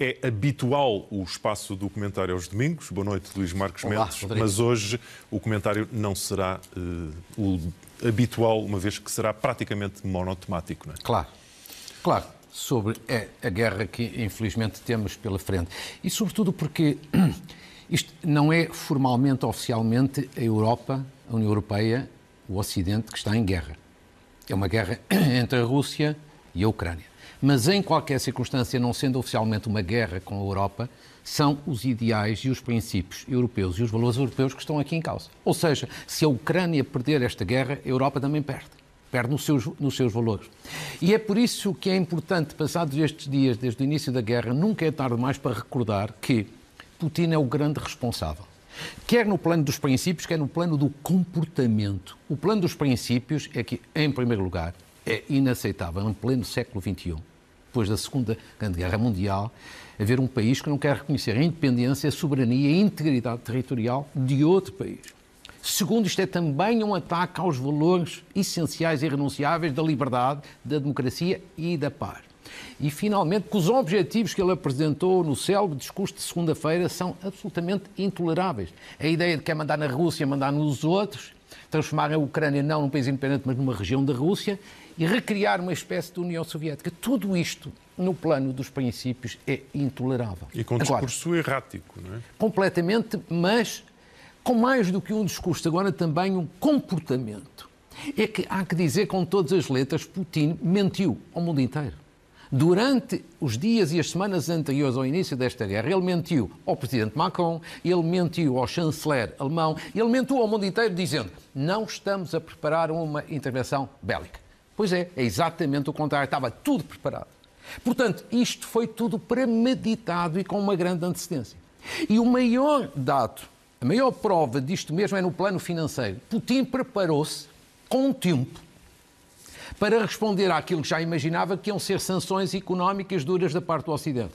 É habitual o espaço do comentário aos domingos. Boa noite, Luís Marcos Olá, Mendes. Rodrigo. Mas hoje o comentário não será uh, o habitual, uma vez que será praticamente monotemático. Não é? Claro, claro. Sobre é a guerra que infelizmente temos pela frente. E sobretudo porque isto não é formalmente, oficialmente, a Europa, a União Europeia, o Ocidente que está em guerra. É uma guerra entre a Rússia e a Ucrânia. Mas, em qualquer circunstância, não sendo oficialmente uma guerra com a Europa, são os ideais e os princípios europeus e os valores europeus que estão aqui em causa. Ou seja, se a Ucrânia perder esta guerra, a Europa também perde. Perde nos seus, nos seus valores. E é por isso que é importante, passados estes dias, desde o início da guerra, nunca é tarde mais para recordar que Putin é o grande responsável. Quer no plano dos princípios, quer no plano do comportamento. O plano dos princípios é que, em primeiro lugar, é inaceitável, em pleno século XXI, depois da Segunda Grande Guerra Mundial, haver um país que não quer reconhecer a independência, a soberania e a integridade territorial de outro país. Segundo, isto é também um ataque aos valores essenciais e irrenunciáveis da liberdade, da democracia e da paz. E, finalmente, que os objetivos que ele apresentou no célebre discurso de segunda-feira são absolutamente intoleráveis. A ideia de que é mandar na Rússia, mandar nos outros, transformar a Ucrânia não num país independente, mas numa região da Rússia, e recriar uma espécie de União Soviética. Tudo isto, no plano dos princípios, é intolerável. E com um discurso agora, errático, não é? Completamente, mas com mais do que um discurso, agora também um comportamento. É que há que dizer com todas as letras, Putin mentiu ao mundo inteiro. Durante os dias e as semanas anteriores ao início desta guerra, ele mentiu ao presidente Macron, ele mentiu ao chanceler alemão, ele mentiu ao mundo inteiro dizendo: não estamos a preparar uma intervenção bélica. Pois é, é exatamente o contrário, estava tudo preparado. Portanto, isto foi tudo premeditado e com uma grande antecedência. E o maior dado, a maior prova disto mesmo é no plano financeiro. Putin preparou-se com um tempo para responder àquilo que já imaginava que iam ser sanções económicas duras da parte do Ocidente.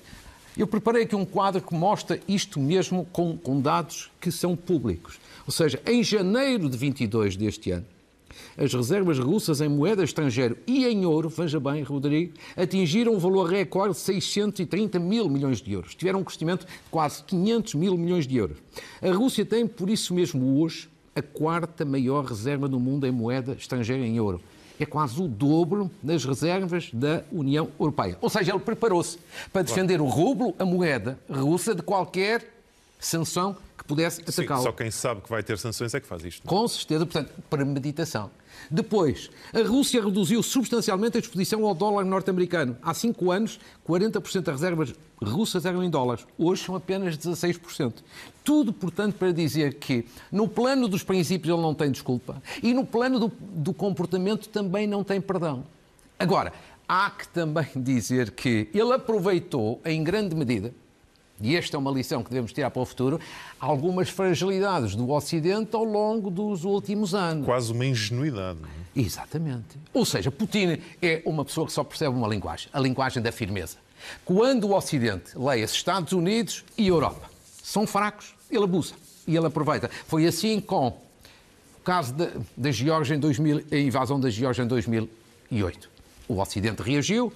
Eu preparei aqui um quadro que mostra isto mesmo com, com dados que são públicos. Ou seja, em janeiro de 22 deste ano, as reservas russas em moeda estrangeira e em ouro, veja bem, Rodrigo, atingiram um valor recorde de 630 mil milhões de euros. Tiveram um crescimento de quase 500 mil milhões de euros. A Rússia tem, por isso mesmo, hoje, a quarta maior reserva do mundo em moeda estrangeira em ouro. É quase o dobro das reservas da União Europeia. Ou seja, ele preparou-se para defender o rublo, a moeda russa, de qualquer sanção que pudesse atacá-lo. Só quem sabe que vai ter sanções é que faz isto. Não? É? Com certeza, portanto, premeditação. Depois, a Rússia reduziu substancialmente a exposição ao dólar norte-americano. Há cinco anos, 40% das reservas russas eram em dólares. Hoje são apenas 16%. Tudo, portanto, para dizer que no plano dos princípios ele não tem desculpa e no plano do, do comportamento também não tem perdão. Agora, há que também dizer que ele aproveitou, em grande medida, e esta é uma lição que devemos tirar para o futuro, algumas fragilidades do Ocidente ao longo dos últimos anos. Quase uma ingenuidade. É? Exatamente. Ou seja, Putin é uma pessoa que só percebe uma linguagem, a linguagem da firmeza. Quando o Ocidente, leia-se Estados Unidos e Europa, são fracos, ele abusa e ele aproveita. Foi assim com o caso da, da Geórgia em 2000, a invasão da Geórgia em 2008. O Ocidente reagiu,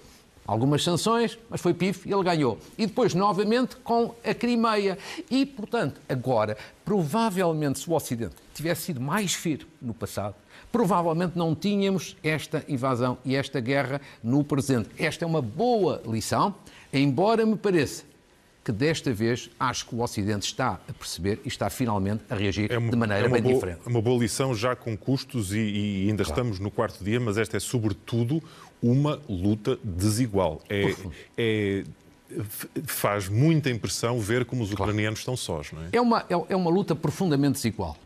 algumas sanções, mas foi PIF e ele ganhou. E depois, novamente, com a Crimeia. E, portanto, agora, provavelmente, se o Ocidente tivesse sido mais firme no passado, provavelmente não tínhamos esta invasão e esta guerra no presente. Esta é uma boa lição, embora me pareça que desta vez acho que o Ocidente está a perceber e está finalmente a reagir é uma, de maneira é bem boa, diferente. É uma boa lição já com custos e, e ainda claro. estamos no quarto dia, mas esta é sobretudo uma luta desigual. É, é, faz muita impressão ver como os ucranianos claro. estão sós, não é? É uma, é, é uma luta profundamente desigual.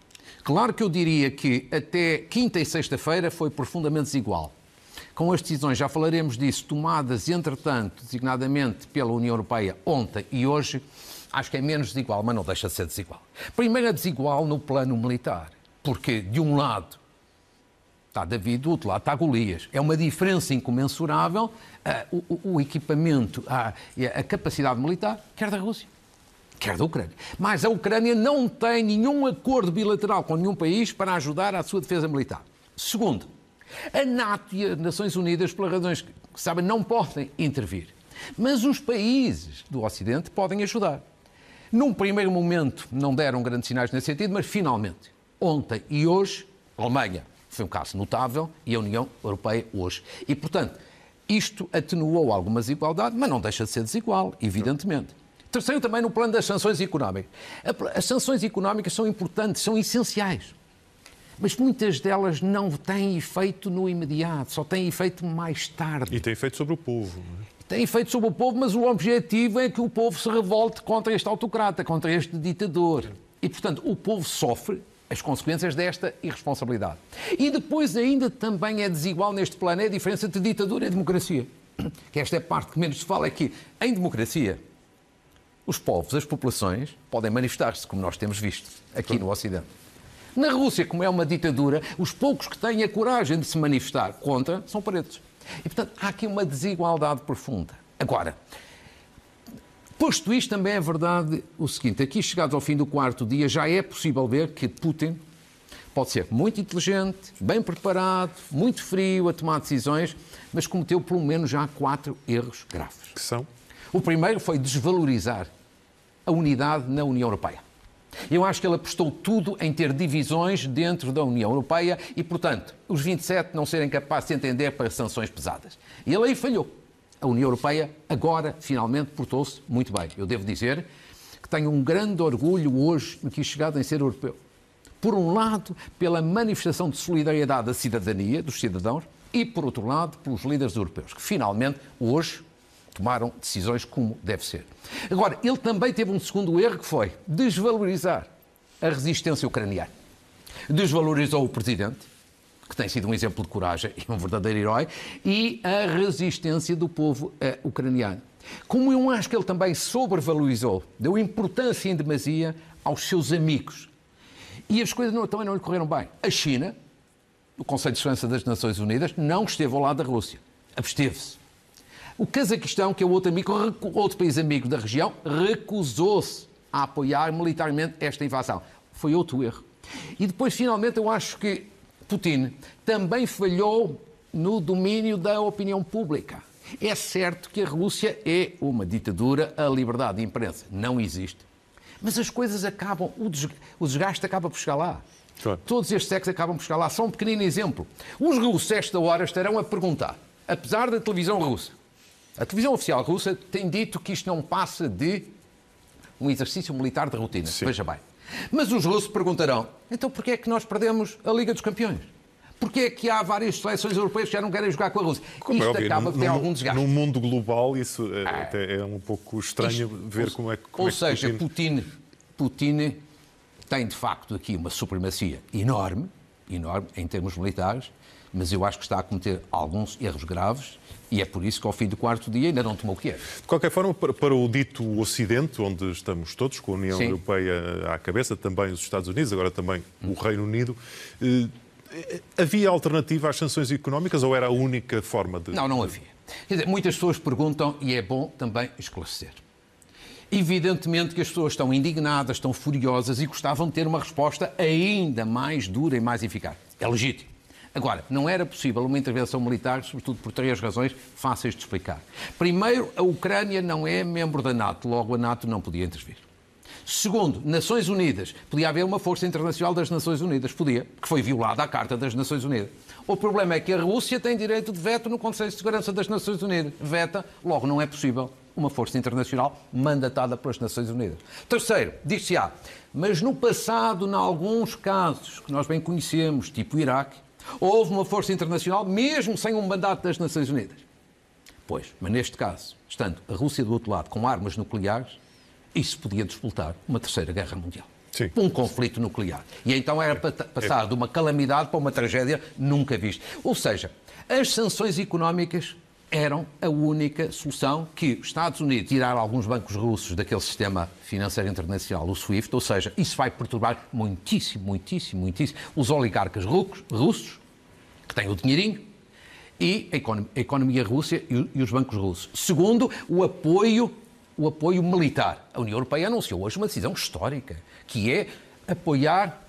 Claro que eu diria que até quinta e sexta-feira foi profundamente desigual com as decisões, já falaremos disso, tomadas, entretanto, designadamente pela União Europeia ontem e hoje, acho que é menos desigual, mas não deixa de ser desigual. Primeiro é desigual no plano militar, porque de um lado está David, do outro lado está Golias. É uma diferença incomensurável uh, o, o, equipamento, a, a capacidade militar, quer da Rússia, quer da Ucrânia. Mas a Ucrânia não tem nenhum acordo bilateral com nenhum país para ajudar à sua defesa militar. Segundo, a NATO e as Nações Unidas, pelas razões que sabem, não podem intervir. Mas os países do Ocidente podem ajudar. Num primeiro momento não deram grandes sinais nesse sentido, mas finalmente, ontem e hoje, Alemanha foi um caso notável e a União Europeia hoje. E, portanto, isto atenuou alguma desigualdade, mas não deixa de ser desigual, evidentemente. Terceiro, também no plano das sanções económicas. As sanções económicas são importantes, são essenciais. Mas muitas delas não têm efeito no imediato, só têm efeito mais tarde. E têm efeito sobre o povo. Não é? Tem efeito sobre o povo, mas o objetivo é que o povo se revolte contra este autocrata, contra este ditador. E, portanto, o povo sofre as consequências desta irresponsabilidade. E depois ainda também é desigual neste plano, é a diferença entre ditadura e democracia. Que esta é a parte que menos se fala, é que em democracia os povos, as populações, podem manifestar-se, como nós temos visto aqui no Ocidente. Na Rússia, como é uma ditadura, os poucos que têm a coragem de se manifestar contra são pretos. E, portanto, há aqui uma desigualdade profunda. Agora, posto isto, também é verdade o seguinte: aqui, chegados ao fim do quarto dia, já é possível ver que Putin pode ser muito inteligente, bem preparado, muito frio a tomar decisões, mas cometeu pelo menos já quatro erros graves. Que são? O primeiro foi desvalorizar a unidade na União Europeia. Eu acho que ele apostou tudo em ter divisões dentro da União Europeia e, portanto, os 27 não serem capazes de entender para sanções pesadas. E ele aí falhou. A União Europeia agora, finalmente, portou-se muito bem. Eu devo dizer que tenho um grande orgulho hoje no que chegado em ser europeu. Por um lado, pela manifestação de solidariedade da cidadania, dos cidadãos, e, por outro lado, pelos líderes europeus, que finalmente, hoje, tomaram decisões como deve ser. Agora, ele também teve um segundo erro que foi desvalorizar a resistência ucraniana. Desvalorizou o presidente, que tem sido um exemplo de coragem e um verdadeiro herói, e a resistência do povo eh, ucraniano. Como eu acho que ele também sobrevalorizou, deu importância em demasia aos seus amigos. E as coisas não, também não lhe correram bem. A China, o Conselho de Segurança das Nações Unidas, não esteve ao lado da Rússia. Absteve-se. O Cazaquistão, que é outro, amigo, outro país amigo da região, recusou-se a apoiar militarmente esta invasão. Foi outro erro. E depois, finalmente, eu acho que Putin também falhou no domínio da opinião pública. É certo que a Rússia é uma ditadura, a liberdade de imprensa não existe. Mas as coisas acabam, o desgaste acaba por chegar lá. Claro. Todos estes sexos acabam por chegar lá. Só um pequenino exemplo. Os russos, esta hora, estarão a perguntar, apesar da televisão russa, a televisão oficial russa tem dito que isto não passa de um exercício militar de rotina. Sim. Veja bem. Mas os russos perguntarão: então porquê é que nós perdemos a Liga dos Campeões? Porquê é que há várias seleções europeias que já não querem jogar com a Rússia? Como é Isto é acaba por ter algum desgaste. Num mundo global, isso é, é um pouco estranho Isto, ver ou, como é que. Como ou é que seja, Putin... Putin, Putin tem de facto aqui uma supremacia enorme, enorme em termos militares, mas eu acho que está a cometer alguns erros graves e é por isso que ao fim do quarto dia ainda não tomou o que é. De qualquer forma, para, o dito Ocidente, onde estamos todos, com a União Sim. Europeia à cabeça, também os Estados Unidos, agora também o Reino Unido, eh, havia alternativa às sanções económicas ou era a única forma de. Não, não havia. Quer dizer, muitas pessoas perguntam e é bom também esclarecer. Evidentemente que as pessoas estão indignadas, estão furiosas e gostavam de ter uma resposta ainda mais dura e mais eficaz. É legítimo. Agora, não era possível uma intervenção militar, sobretudo por três razões fáceis de explicar. Primeiro, a Ucrânia não é membro da NATO, logo a NATO não podia intervir. Segundo, Nações Unidas. Podia haver uma força internacional das Nações Unidas. Podia, que foi violada a Carta das Nações Unidas. O problema é que a Rússia tem direito de veto no Conselho de Segurança das Nações Unidas. Veta, logo não é possível uma força internacional mandatada pelas Nações Unidas. Terceiro, diz-se-á, mas no passado, em alguns casos que nós bem conhecemos, tipo Iraque, Houve uma força internacional, mesmo sem um mandato das Nações Unidas. Pois, mas neste caso, estando a Rússia do outro lado com armas nucleares, isso podia disputar uma terceira guerra mundial. Sim. Um conflito nuclear. E então era para passar de uma calamidade para uma tragédia nunca vista. Ou seja, as sanções económicas eram a única solução que os Estados Unidos tirar alguns bancos russos daquele sistema financeiro internacional, o SWIFT, ou seja, isso vai perturbar muitíssimo, muitíssimo, muitíssimo os oligarcas russos, que têm o dinheirinho, e a economia russa e os bancos russos. Segundo, o apoio o apoio militar. A União Europeia anunciou hoje uma decisão histórica, que é apoiar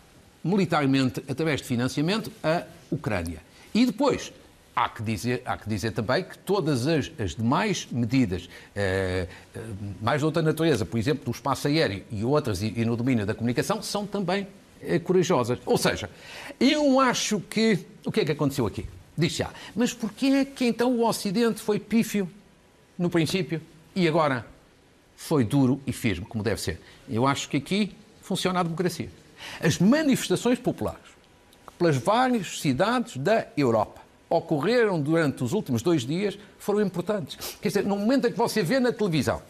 militarmente, através de financiamento, a Ucrânia. E depois, Há que, dizer, há que dizer também que todas as, as demais medidas, eh, eh, mais de outra natureza, por exemplo, do espaço aéreo e outras, e, e no domínio da comunicação, são também eh, corajosas. Ou seja, eu acho que. O que é que aconteceu aqui? Diz já. Mas porquê é que então o Ocidente foi pífio no princípio e agora foi duro e firme, como deve ser? Eu acho que aqui funciona a democracia. As manifestações populares, pelas várias cidades da Europa, ocorreram durante os últimos dois dias foram importantes. Quer dizer, no momento em que você vê na televisão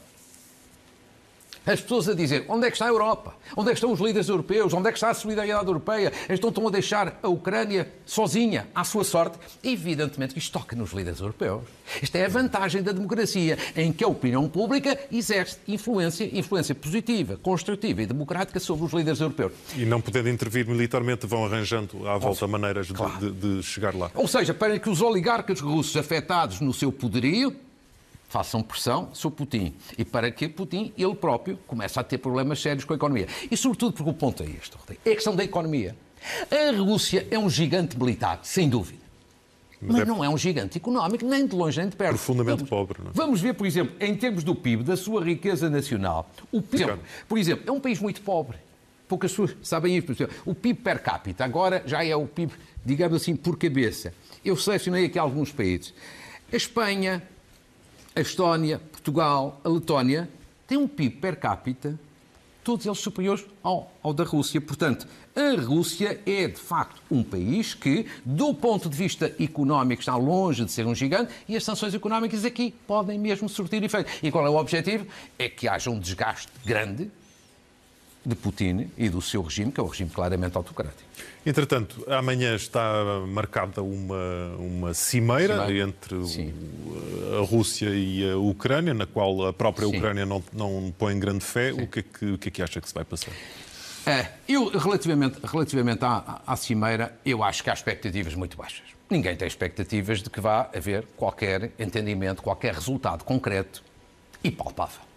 as pessoas a dizer onde é que está a Europa? Onde é que estão os líderes europeus? Onde é que está a solidariedade europeia? Então estão a deixar a Ucrânia sozinha, à sua sorte. Evidentemente que isto toca nos líderes europeus. Esta é a vantagem da democracia, em que a opinião pública exerce influência, influência positiva, construtiva e democrática sobre os líderes europeus. E não podendo intervir militarmente, vão arranjando à volta maneiras claro. de, de chegar lá. Ou seja, para que os oligarcas russos afetados no seu poderio façam pressão sobre Putin e para que Putin, ele próprio, comece a ter problemas sérios com a economia. E sobretudo porque o ponto é este, é a questão da economia. A Rússia é um gigante militar, sem dúvida. Mas, mas é... não é um gigante económico, nem de longe nem de perto. Profundamente vamos, pobre. Não é? Vamos ver, por exemplo, em termos do PIB, da sua riqueza nacional. O PIB, por exemplo, é um país muito pobre. Poucas pessoas sabem isso. O PIB per capita agora já é o PIB, digamos assim, por cabeça. Eu selecionei aqui alguns países. A Espanha, a Estónia, Portugal, a Letónia têm um PIB per capita, todos eles superiores ao, ao, da Rússia. Portanto, a Rússia é de facto um país que, do ponto de vista económico, está longe de ser um gigante e as sanções económicas aqui podem mesmo surtir efeito. E qual é o objetivo? É que haja um desgaste grande de Putin e do seu regime, que é um regime claramente autocrático. Entretanto, amanhã está marcada uma, uma cimeira, cimeira. entre Sim. a Rússia e a Ucrânia, na qual a própria Sim. Ucrânia não, não põe grande fé. O que, é que, o que é que acha que se vai passar? É, eu, relativamente, relativamente à, à cimeira, eu acho que há expectativas muito baixas. Ninguém tem expectativas de que vá haver qualquer entendimento, qualquer resultado concreto e palpável.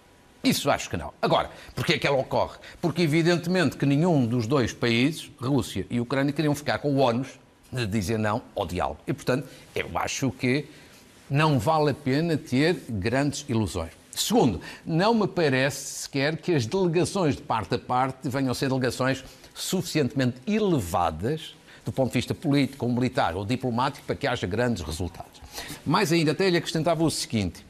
Isso acho que não. Agora, porquê é que ela ocorre? Porque evidentemente que nenhum dos dois países, Rússia e Ucrânia, queriam ficar com o ónus de dizer não ao diálogo. E, portanto, eu acho que não vale a pena ter grandes ilusões. Segundo, não me parece sequer que as delegações de parte a parte venham a ser delegações suficientemente elevadas do ponto de vista político, militar ou diplomático para que haja grandes resultados. Mais ainda, até lhe acrescentava o seguinte: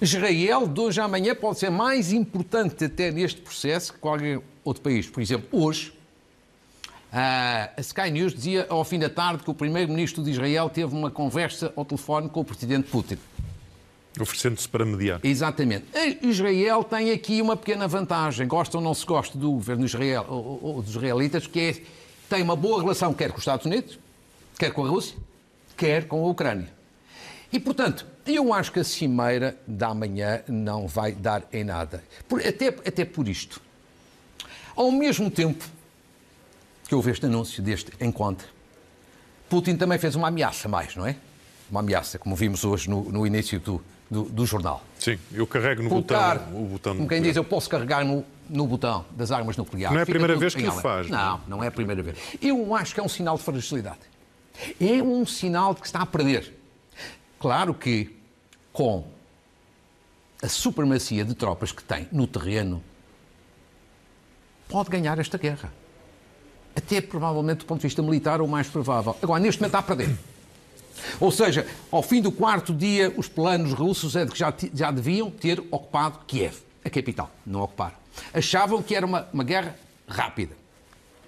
Israel, de hoje à amanhã, pode ser mais importante até neste processo que qualquer outro país. Por exemplo, hoje, a Sky News dizia ao fim da tarde que o primeiro-ministro de Israel teve uma conversa ao telefone com o presidente Putin. Oferecendo-se para mediar. Exatamente. Israel tem aqui uma pequena vantagem, gosta ou não se gosta do governo Israel, ou, ou dos israelitas, que é, tem uma boa relação quer com os Estados Unidos, quer com a Rússia, quer com a Ucrânia. E, portanto, eu acho que a cimeira da manhã não vai dar em nada. Por, até, até por isto. Ao mesmo tempo que houve este anúncio deste encontro, Putin também fez uma ameaça mais, não é? Uma ameaça, como vimos hoje no, no início do, do, do, jornal. Sim, eu carrego no Colocar, botão, o botão Como quem diz, eu posso carregar no, no botão das armas nucleares. Não é a primeira vez que o faz. Não, não é a primeira vez. Eu acho que é um sinal de fragilidade. É um sinal de que está a perder. Claro que, com a supremacia de tropas que tem no terreno, pode ganhar esta guerra. Até provavelmente do ponto de vista militar, o mais provável. Agora, neste momento está a perder. Ou seja, ao fim do quarto dia, os planos russos é de que já, já deviam ter ocupado Kiev, a capital. Não ocuparam. Achavam que era uma, uma guerra rápida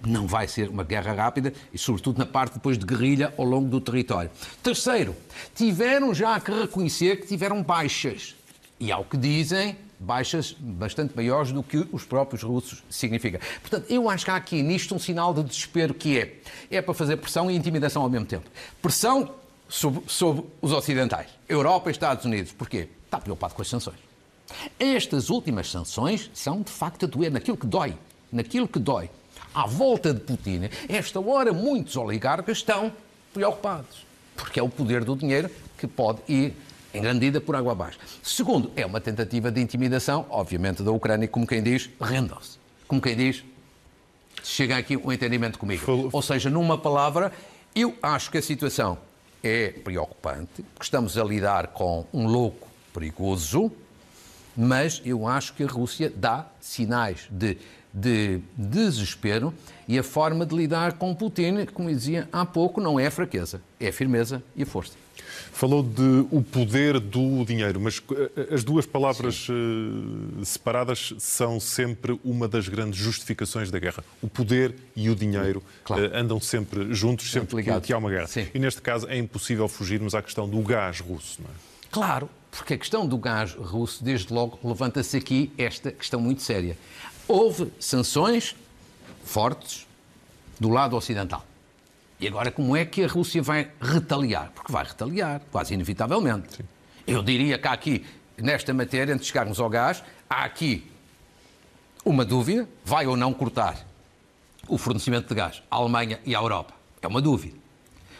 não vai ser uma guerra rápida e, sobretudo, na parte depois de guerrilha ao longo do território. Terceiro, tiveram já que reconhecer que tiveram baixas. E, ao que dizem, baixas bastante maiores do que os próprios russos significa. Portanto, eu acho que há aqui nisto um sinal de desespero que é. É para fazer pressão e intimidação ao mesmo tempo. Pressão sobre, sobre os ocidentais, Europa e Estados Unidos. Porquê? Está preocupado com as sanções. Estas últimas sanções são, de facto, a doer naquilo que dói. Naquilo que dói à volta de Putin, esta hora muitos oligarcas estão preocupados, porque é o poder do dinheiro que pode ir em grande medida por água abaixo. Segundo, é uma tentativa de intimidação, obviamente, da Ucrânia, como quem diz, rendam-se. Como quem diz, chega aqui um entendimento comigo. Falou. Ou seja, numa palavra, eu acho que a situação é preocupante, porque estamos a lidar com um louco perigoso, mas eu acho que a Rússia dá sinais de, de desespero e a forma de lidar com Putin, como dizia há pouco, não é a fraqueza, é a firmeza e a força. Falou de o poder do dinheiro, mas eh, as duas palavras Sim. Eh, separadas são sempre uma das grandes justificações da guerra. O poder e o dinheiro claro. Eh, andam sempre juntos, sempre ligados. que há uma guerra. Sim. E neste caso é impossível fugirmos à questão do gás russo. Não é? Claro, porque a questão do gás russo, desde logo, levanta-se aqui esta questão muito séria. Houve sanções fortes do lado ocidental. E agora, como é que a Rússia vai retaliar? Porque vai retaliar, quase inevitavelmente. Sim. Eu diria que há aqui, nesta matéria, antes de chegarmos ao gás, há aqui uma dúvida: vai ou não cortar o fornecimento de gás à Alemanha e à Europa? É uma dúvida.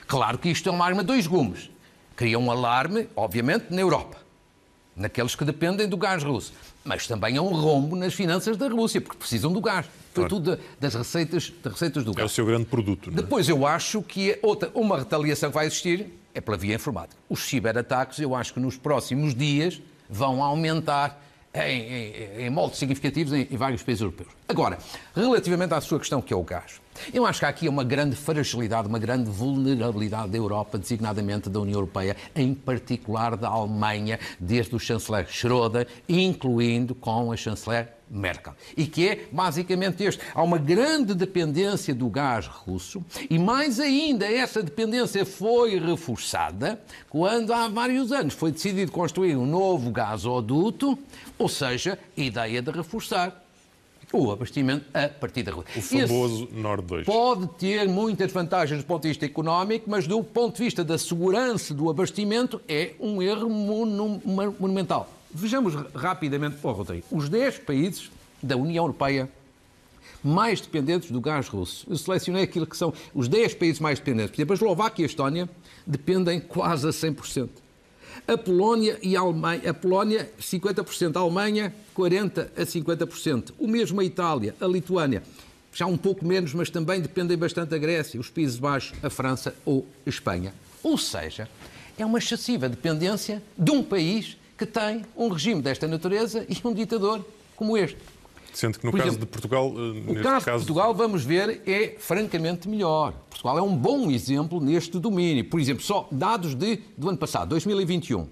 Claro que isto é uma arma de dois gumes. Cria um alarme, obviamente, na Europa, naqueles que dependem do gás russo. Mas também é um rombo nas finanças da Rússia, porque precisam do gás. Foi claro. tudo das receitas, das receitas do gás. É o seu grande produto. Não é? Depois eu acho que é outra, uma retaliação que vai existir é pela via informática. Os ciberataques, eu acho que nos próximos dias vão aumentar em, em, em moldes significativos em, em, vários países europeus. Agora, relativamente à sua questão, que é o gás, eu acho que há aqui uma grande fragilidade, uma grande vulnerabilidade da Europa, designadamente da União Europeia, em particular da Alemanha, desde o chanceler Schröder, incluindo com a chanceler Merkel. E que é basicamente este. Há uma grande dependência do gás russo e, mais ainda, essa dependência foi reforçada quando, há vários anos, foi decidido construir um novo gasoduto, ou seja, a ideia de reforçar o abastecimento a partir da Rússia. O famoso Esse Nord 2. Pode ter muitas vantagens do ponto de vista económico, mas do ponto de vista da segurança do abastecimento é um erro monumental. Vejamos rapidamente, oh, Rodrigo, os 10 países da União Europeia mais dependentes do gás russo. Eu selecionei aquilo que são os 10 países mais dependentes. Por exemplo, a Eslováquia e a Estónia dependem quase a 100%. A Polónia e a Alemanha, a Polónia 50%, a Alemanha 40 a 50%. O mesmo a Itália, a Lituânia, já um pouco menos, mas também dependem bastante da Grécia, os Países Baixos, a França ou a Espanha. Ou seja, é uma excessiva dependência de um país que tem um regime desta natureza e um ditador como este. Sendo que no Por caso exemplo, de Portugal, eh, o caso, caso de Portugal, vamos ver, é francamente melhor. Portugal é um bom exemplo neste domínio. Por exemplo, só dados de, do ano passado, 2021.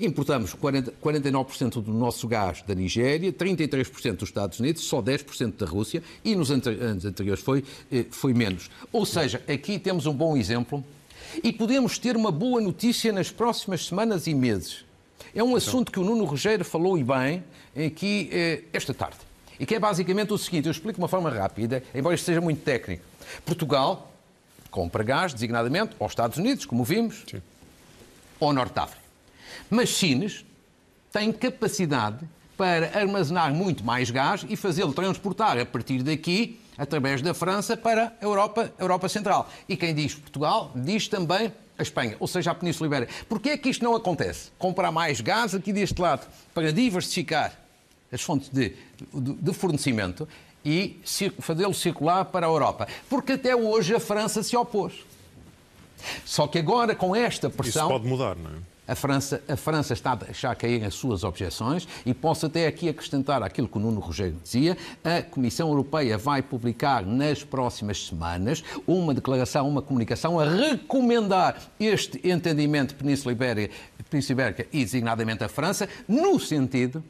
Importamos 40, 49% do nosso gás da Nigéria, 33% dos Estados Unidos, só 10% da Rússia e nos anos anteriores foi, eh, foi menos. Ou seja, aqui temos um bom exemplo e podemos ter uma boa notícia nas próximas semanas e meses. É um então. assunto que o Nuno Rogério falou e bem aqui eh, esta tarde. E que é basicamente o seguinte: eu explico de uma forma rápida, embora isto seja muito técnico. Portugal compra gás, designadamente, aos Estados Unidos, como vimos, Sim. ou Norte África. Mas Sines tem capacidade para armazenar muito mais gás e fazê-lo transportar a partir daqui, através da França, para a Europa, Europa Central. E quem diz Portugal, diz também a Espanha, ou seja, a Península Ibérica. Porquê é que isto não acontece? Comprar mais gás aqui deste lado para diversificar as fontes de, de, de fornecimento e fazê-lo circular para a Europa. Porque até hoje a França se opôs. Só que agora, com esta pressão. Isso pode mudar, não é? A França, a França está a deixar cair as suas objeções e posso até aqui acrescentar aquilo que o Nuno Rogério dizia. A Comissão Europeia vai publicar nas próximas semanas uma declaração, uma comunicação a recomendar este entendimento Península Ibérica, Península Ibérica e designadamente a França, no sentido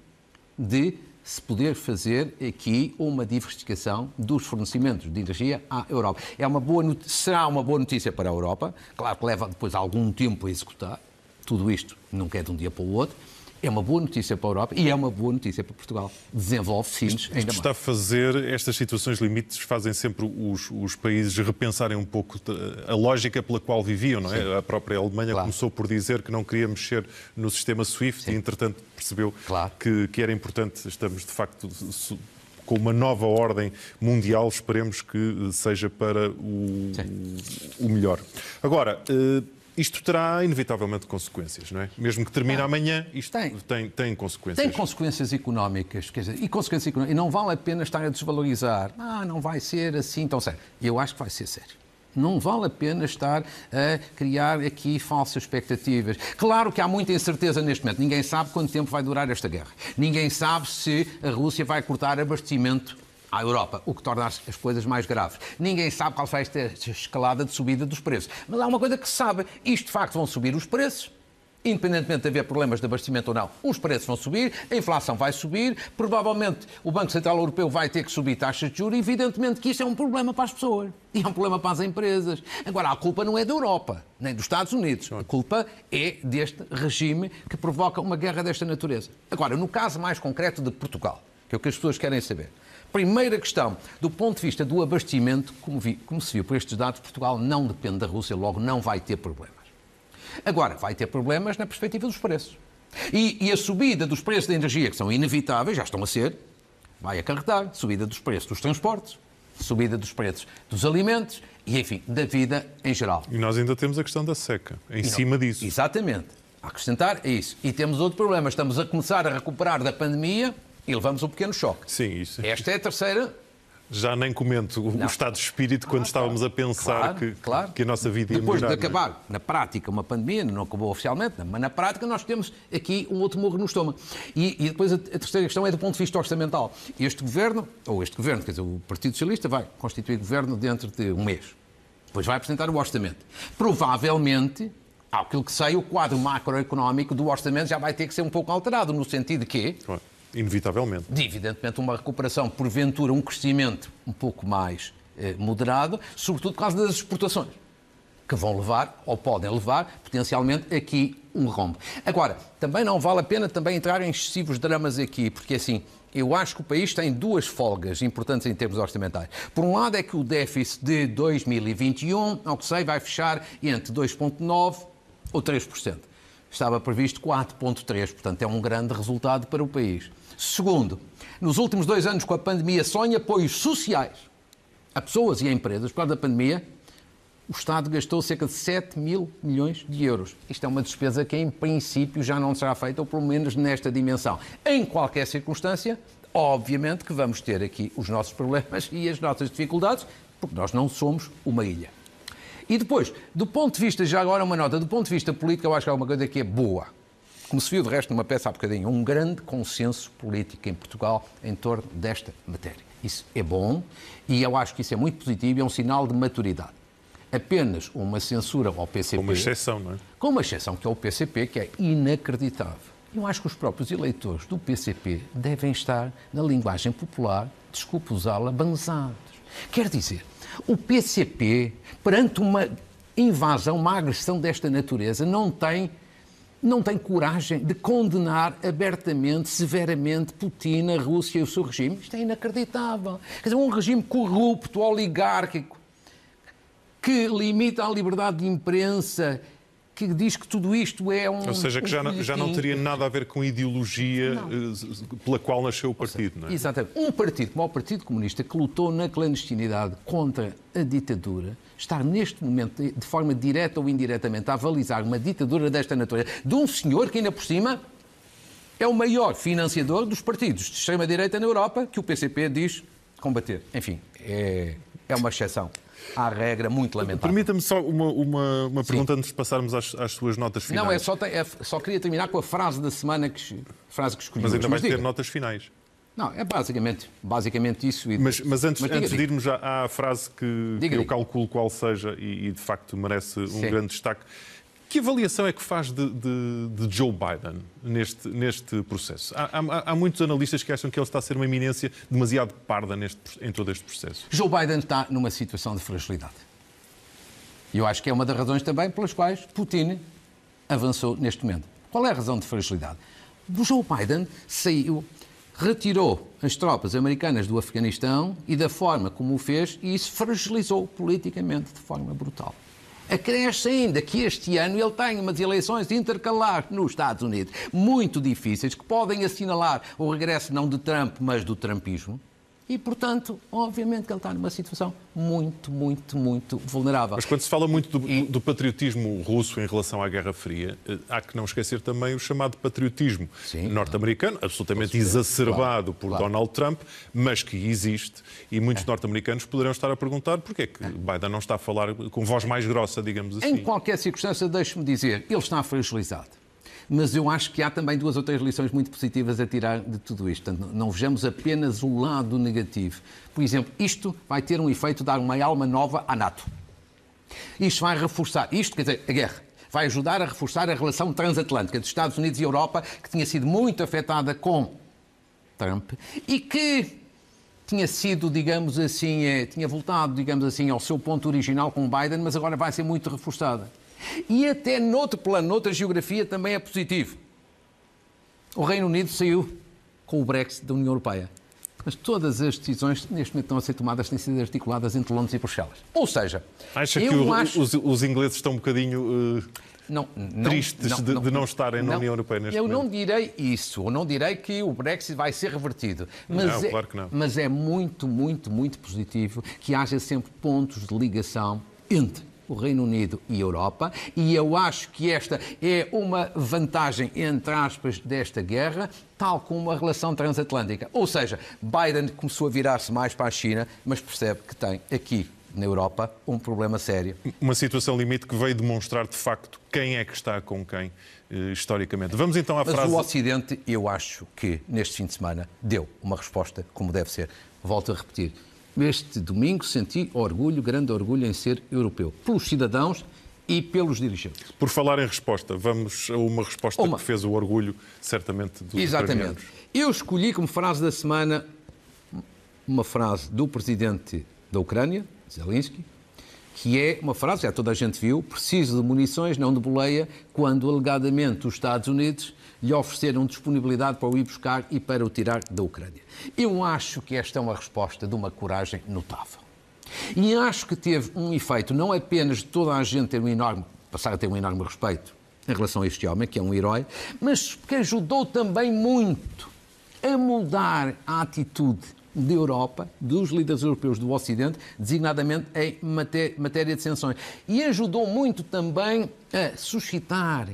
de se poder fazer aqui uma diversificação dos fornecimentos de energia à Europa. É uma boa, será uma boa notícia para a Europa, claro que leva depois algum tempo a executar, tudo isto não quer de um dia para o outro. É uma boa notícia para a Europa e é uma boa notícia para Portugal. Desenvolve Sines ainda mais. está a fazer, estas situações limites fazem sempre os, os, países repensarem um pouco a lógica pela qual viviam, não é? Sim. A própria Alemanha claro. começou por dizer que não queria mexer no sistema SWIFT Sim. e, entretanto, percebeu claro. que, que era importante. Estamos, de facto, com uma nova ordem mundial, esperemos que seja para o, o melhor. Agora, eh, isto terá inevitavelmente consequências, não é? Mesmo que termine ah, amanhã, isto tem. Tem, tem consequências. Tem consequências económicas, quer dizer, e consequências económicas. E não vale a pena estar a desvalorizar. Ah, não vai ser assim tão sério. Eu acho que vai ser sério. Não vale a pena estar a criar aqui falsas expectativas. Claro que há muita incerteza neste momento. Ninguém sabe quanto tempo vai durar esta guerra. Ninguém sabe se a Rússia vai cortar abastecimento à Europa, o que torna as, coisas mais graves. Ninguém sabe qual vai esta escalada de subida dos preços. Mas há uma coisa que se sabe: isto de facto vão subir os preços independentemente de haver problemas de abastecimento ou não, os preços vão subir, a inflação vai subir, provavelmente o Banco Central Europeu vai ter que subir taxas de juros, evidentemente que isso é um problema para as pessoas e é um problema para as empresas. Agora, a culpa não é da Europa, nem dos Estados Unidos, a culpa é deste regime que provoca uma guerra desta natureza. Agora, no caso mais concreto de Portugal, que é o que as pessoas querem saber. Primeira questão, do ponto de vista do abastecimento, como, vi, como se viu por estes dados, Portugal não depende da Rússia, logo não vai ter problemas. Agora, vai ter problemas na perspectiva dos preços. E, e, a subida dos preços da energia, que são inevitáveis, já estão a ser, vai acarretar subida dos preços dos transportes, subida dos preços dos alimentos e, enfim, da vida em geral. E nós ainda temos a questão da seca, em e cima não, disso. Exatamente. A acrescentar é isso. E temos outro problema. Estamos a começar a recuperar da pandemia e levamos um pequeno choque. Sim, isso. Esta é a terceira já nem comento o, o estado de espírito quando ah, estávamos a pensar claro, que, claro. que a nossa vida ia Depois melhorar, de é? acabar, na prática, uma pandemia, não acabou oficialmente, mas na prática nós temos aqui um outro morro no estômago. E, e depois a, a, terceira questão é do ponto de vista orçamental. Este governo, ou este governo, quer dizer, o Partido Socialista vai constituir governo dentro de um mês. Depois vai apresentar o orçamento. Provavelmente, aquilo que sei, o quadro macroeconómico do orçamento já vai ter que ser um pouco alterado, no sentido de que... Claro Inevitavelmente. Evidentemente, uma recuperação, porventura, um crescimento um pouco mais eh, moderado, sobretudo por causa das exportações, que vão levar, ou podem levar, potencialmente, aqui um rombo. Agora, também não vale a pena também entrar em excessivos dramas aqui, porque assim, eu acho que o país tem duas folgas importantes em termos orçamentais. Por um lado é que o déficit de 2021, ao que sei, vai fechar entre 2,9% ou 3%. Estava previsto 4,3%, portanto é um grande resultado para o país. Segundo, nos últimos dois anos com a pandemia, só em apoios sociais a pessoas e a empresas, por causa da pandemia, o Estado gastou cerca de 7 mil milhões de euros. Isto é uma despesa que, em princípio, já não será feita, ou pelo menos nesta dimensão. Em qualquer circunstância, obviamente que vamos ter aqui os nossos problemas e as nossas dificuldades, porque nós não somos uma ilha. E depois, do ponto de vista, já agora uma nota, do ponto de vista político, eu acho que é uma coisa que é boa como se viu de resto numa peça há bocadinho, um grande consenso político em Portugal em torno desta matéria. Isso é bom e eu acho que isso é muito positivo e é um sinal de maturidade. Apenas uma censura ao PCP. Com uma exceção, não é? Com uma exceção, que é o PCP, que é inacreditável. Eu acho que os próprios eleitores do PCP devem estar, na linguagem popular, desculpe usá-la, banzados. Quer dizer, o PCP, perante uma invasão, uma agressão desta natureza, não tem não tem coragem de condenar abertamente, severamente, Putin, a Rússia e o seu regime. Isto é inacreditável. Quer dizer, um regime corrupto, oligárquico, que limita a liberdade de imprensa, que diz que tudo isto é um. Ou seja, que um já, não, já não teria nada a ver com a ideologia não. Eh, pela qual nasceu o partido, seja, não é? Exatamente. Um partido como o Partido Comunista, que lutou na clandestinidade contra a ditadura, estar neste momento, de forma direta ou indiretamente, a avalizar uma ditadura desta natureza, de um senhor que ainda por cima é o maior financiador dos partidos de extrema-direita na Europa, que o PCP diz combater. Enfim, é, é uma exceção à regra muito lamentável. Permita-me só uma, uma, uma pergunta antes de passarmos às, às suas notas finais. Não, é só, é, só queria terminar com a frase da semana que, frase que escolhi. Mas ainda vai ter notas finais. Não, é basicamente, basicamente isso. Mas, mas, antes, mas diga, antes de irmos à, à frase que, diga, que eu calculo qual seja e, e, de facto merece um Sim. grande destaque, que avaliação é que faz de, de, de Joe Biden neste, neste processo? Há, há, há, muitos analistas que acham que ele está a ser uma eminência demasiado parda neste, em todo este processo. Joe Biden está numa situação de fragilidade. E eu acho que é uma das razões também pelas quais Putin avançou neste momento. Qual é a razão de fragilidade? O Joe Biden saiu retirou as tropas americanas do Afeganistão e da forma como o fez, e isso fragilizou politicamente de forma brutal. Acresce ainda que este ano ele tem umas eleições intercalares nos Estados Unidos muito difíceis, que podem assinalar o regresso não de Trump, mas do trumpismo. E, portanto, obviamente que ele está numa situação muito, muito, muito vulnerável. Mas quando se fala muito do, e... do patriotismo russo em relação à Guerra Fria, eh, há que não esquecer também o chamado patriotismo norte-americano, absolutamente exacerbado claro, por claro. Donald Trump, mas que existe. E muitos é. norte-americanos poderão estar a perguntar porquê é que é. Biden não está a falar com voz mais grossa, digamos assim. Em qualquer circunstância, deixe-me dizer, ele está fragilizado mas eu acho que há também duas ou três lições muito positivas a tirar de tudo isto. Portanto, não vejamos apenas o lado negativo. Por exemplo, isto vai ter um efeito de dar uma alma nova à NATO. Isto vai reforçar, isto quer dizer, a guerra, vai ajudar a reforçar a relação transatlântica dos Estados Unidos e Europa, que tinha sido muito afetada com Trump e que tinha sido, digamos assim, é, tinha voltado, digamos assim, ao seu ponto original com Biden, mas agora vai ser muito reforçada. E até noutro plano, noutra geografia, também é positivo. O Reino Unido saiu com o Brexit da União Europeia. Mas todas as decisões neste momento estão a ser tomadas têm sido articuladas entre Londres e Bruxelas. Ou seja, acha que o, acho... os, os, ingleses estão um bocadinho uh, não, não, tristes não, de, de, não estarem na União Europeia neste eu momento? Eu não direi isso, eu não direi que o Brexit vai ser revertido. Mas não, é, claro que não. Mas é muito, muito, muito positivo que haja sempre pontos de ligação entre o Reino Unido e a Europa, e eu acho que esta é uma vantagem, entre aspas, desta guerra, tal como a relação transatlântica. Ou seja, Biden começou a virar-se mais para a China, mas percebe que tem aqui na Europa um problema sério. Uma situação limite que veio demonstrar de facto quem é que está com quem eh, historicamente. Vamos então à Mas frase. o Ocidente, eu acho que neste fim de semana deu uma resposta como deve ser. Volto a repetir. Este domingo senti orgulho, grande orgulho em ser europeu, pelos cidadãos e pelos dirigentes. Por falar em resposta, vamos a uma resposta uma. que fez o orgulho, certamente, dos Exatamente. Ucranianos. Eu escolhi como frase da semana uma frase do presidente da Ucrânia, Zelensky, que é uma frase, já toda a gente viu, preciso de munições, não de boleia, quando alegadamente os Estados Unidos lhe ofereceram disponibilidade para o ir buscar e para o tirar da Ucrânia. Eu acho que esta é uma resposta de uma coragem notável. E acho que teve um efeito não apenas de toda a gente ter um enorme, passar a ter um enorme respeito em relação a este homem, que é um herói, mas que ajudou também muito a moldar a atitude da Europa, dos líderes europeus do Ocidente, designadamente em matéria de sanções. E ajudou muito também a suscitar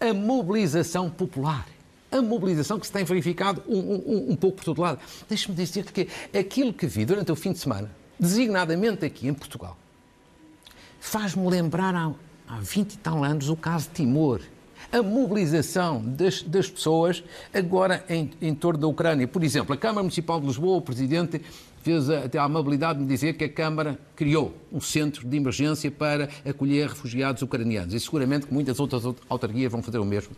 a mobilização popular. A mobilização que se tem verificado um, um, um pouco por todo lado. Deixe-me dizer que aquilo que vi durante o fim de semana, designadamente aqui em Portugal, faz-me lembrar há, há 20 e tal anos o caso de Timor. A mobilização das, das pessoas agora em, em torno da Ucrânia. Por exemplo, a Câmara Municipal de Lisboa, o Presidente fez até a amabilidade de me dizer que a Câmara criou um centro de emergência para acolher refugiados ucranianos e seguramente que muitas outras autarquias vão fazer o mesmo.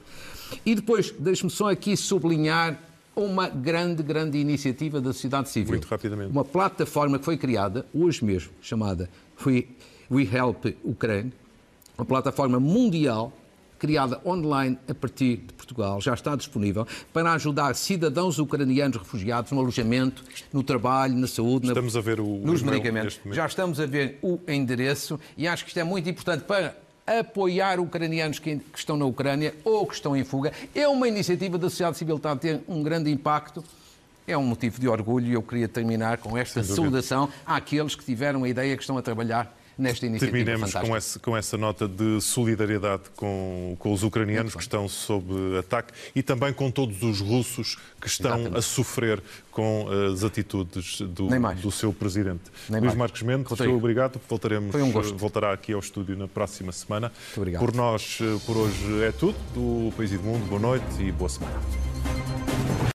E depois, deixe-me só aqui sublinhar uma grande, grande iniciativa da sociedade civil. Muito rapidamente. Uma plataforma que foi criada hoje mesmo, chamada We, We Help Ukraine, uma plataforma mundial criada online a partir de Portugal, já está disponível para ajudar cidadãos ucranianos refugiados no alojamento, no trabalho, na saúde, estamos na, a ver o, nos medicamentos. Já estamos a ver o endereço e acho que isto é muito importante para apoiar ucranianos que, que estão na Ucrânia ou que estão em fuga. É uma iniciativa da sociedade civil que está a ter um grande impacto é um motivo de orgulho e eu queria terminar com esta saudação àqueles que tiveram a ideia que estão a trabalhar nesta iniciativa Terminemos com essa, com essa nota de solidariedade com, com os ucranianos que estão sob ataque e também com todos os russos que estão Exatamente. a sofrer com as atitudes do, do seu presidente. Nem Luís Marcos Mendes, muito obrigado. Voltaremos, um voltará aqui ao estúdio na próxima semana. Por nós, por hoje é tudo. Do País e do Mundo, boa noite e boa semana.